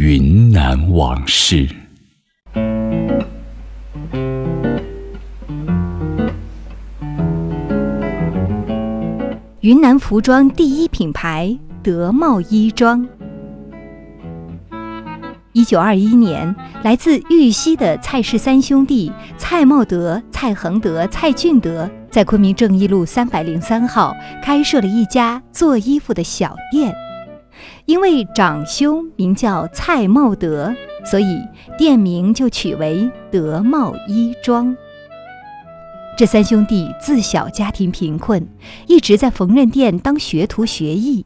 云南往事。云南服装第一品牌德茂衣装。一九二一年，来自玉溪的蔡氏三兄弟蔡茂德、蔡恒德、蔡俊德在昆明正义路三百零三号开设了一家做衣服的小店。因为长兄名叫蔡茂德，所以店名就取为德茂衣装。这三兄弟自小家庭贫困，一直在缝纫店当学徒学艺，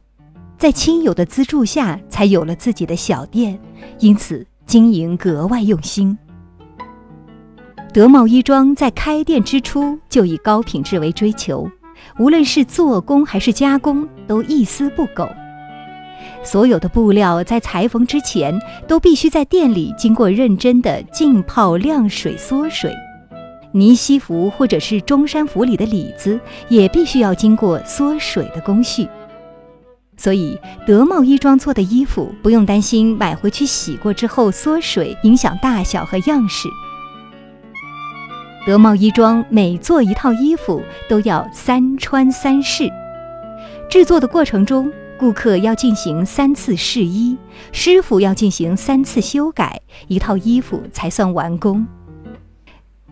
在亲友的资助下才有了自己的小店，因此经营格外用心。德茂衣装在开店之初就以高品质为追求，无论是做工还是加工，都一丝不苟。所有的布料在裁缝之前都必须在店里经过认真的浸泡、晾水、缩水。呢西服或者是中山服里的里子也必须要经过缩水的工序。所以德茂衣装做的衣服不用担心买回去洗过之后缩水影响大小和样式。德茂衣装每做一套衣服都要三穿三试，制作的过程中。顾客要进行三次试衣，师傅要进行三次修改，一套衣服才算完工。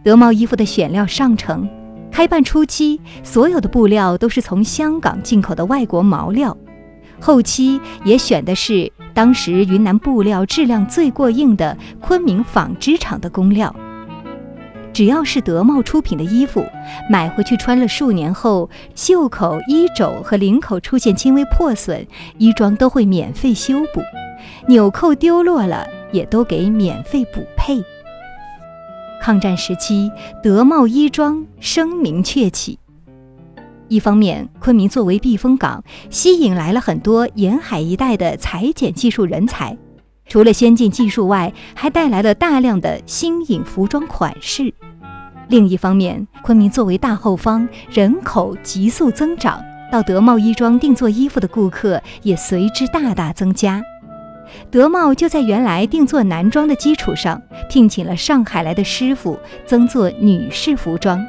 德茂衣服的选料上乘，开办初期所有的布料都是从香港进口的外国毛料，后期也选的是当时云南布料质量最过硬的昆明纺织厂的工料。只要是德茂出品的衣服，买回去穿了数年后，袖口、衣肘和领口出现轻微破损，衣装都会免费修补；纽扣丢落了，也都给免费补配。抗战时期，德茂衣装声名鹊起。一方面，昆明作为避风港，吸引来了很多沿海一带的裁剪技术人才。除了先进技术外，还带来了大量的新颖服装款式。另一方面，昆明作为大后方，人口急速增长，到德茂衣装定做衣服的顾客也随之大大增加。德茂就在原来定做男装的基础上，聘请了上海来的师傅增做女士服装。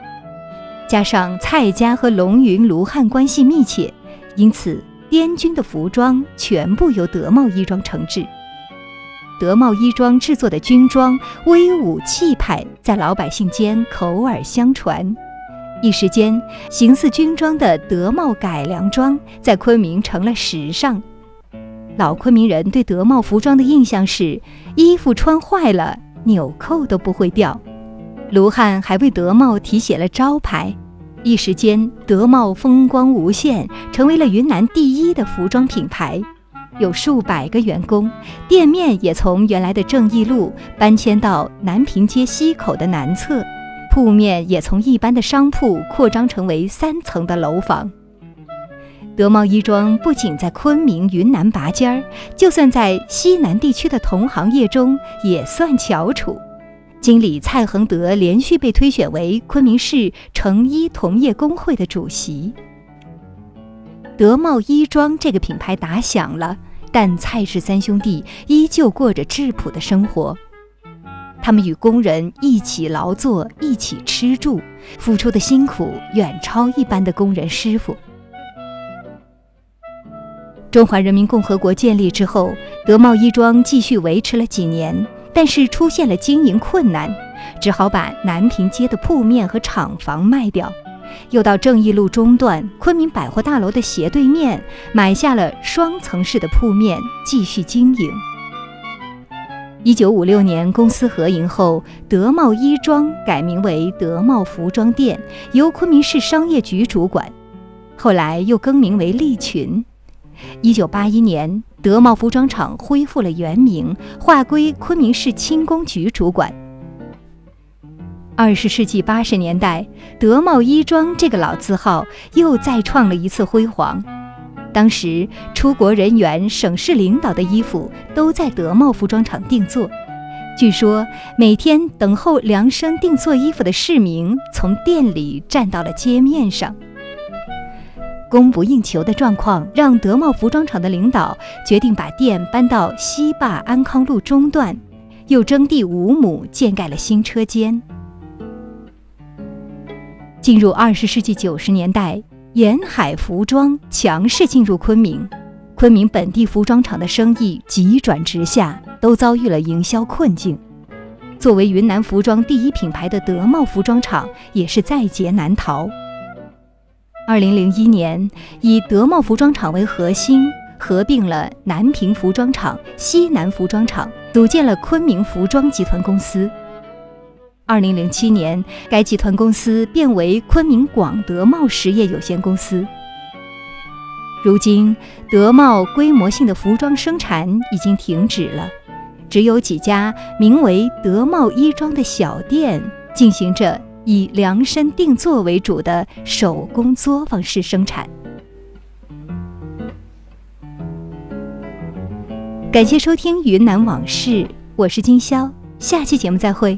加上蔡家和龙云、卢汉关系密切，因此滇军的服装全部由德茂衣装承制。德茂衣装制作的军装威武气派，在老百姓间口耳相传，一时间形似军装的德茂改良装在昆明成了时尚。老昆明人对德茂服装的印象是，衣服穿坏了纽扣都不会掉。卢汉还为德茂题写了招牌，一时间德茂风光无限，成为了云南第一的服装品牌。有数百个员工，店面也从原来的正义路搬迁到南平街西口的南侧，铺面也从一般的商铺扩张成为三层的楼房。德茂衣装不仅在昆明、云南拔尖儿，就算在西南地区的同行业中也算翘楚。经理蔡恒德连续被推选为昆明市成衣同业工会的主席。德茂衣装这个品牌打响了，但蔡氏三兄弟依旧过着质朴的生活。他们与工人一起劳作，一起吃住，付出的辛苦远超一般的工人师傅。中华人民共和国建立之后，德茂衣装继续维持了几年，但是出现了经营困难，只好把南平街的铺面和厂房卖掉。又到正义路中段昆明百货大楼的斜对面买下了双层式的铺面，继续经营。一九五六年公司合营后，德茂衣装改名为德茂服装店，由昆明市商业局主管。后来又更名为利群。一九八一年，德茂服装厂恢复了原名，划归昆明市轻工局主管。二十世纪八十年代，德茂衣装这个老字号又再创了一次辉煌。当时，出国人员、省市领导的衣服都在德茂服装厂定做。据说，每天等候量身定做衣服的市民从店里站到了街面上。供不应求的状况让德茂服装厂的领导决定把店搬到西坝安康路中段，又征地五亩建盖了新车间。进入二十世纪九十年代，沿海服装强势进入昆明，昆明本地服装厂的生意急转直下，都遭遇了营销困境。作为云南服装第一品牌的德茂服装厂，也是在劫难逃。二零零一年，以德茂服装厂为核心，合并了南平服装厂、西南服装厂，组建了昆明服装集团公司。二零零七年，该集团公司变为昆明广德茂实业有限公司。如今，德茂规模性的服装生产已经停止了，只有几家名为“德茂衣装”的小店进行着。以量身定做为主的手工作坊式生产。感谢收听《云南往事》，我是金潇，下期节目再会。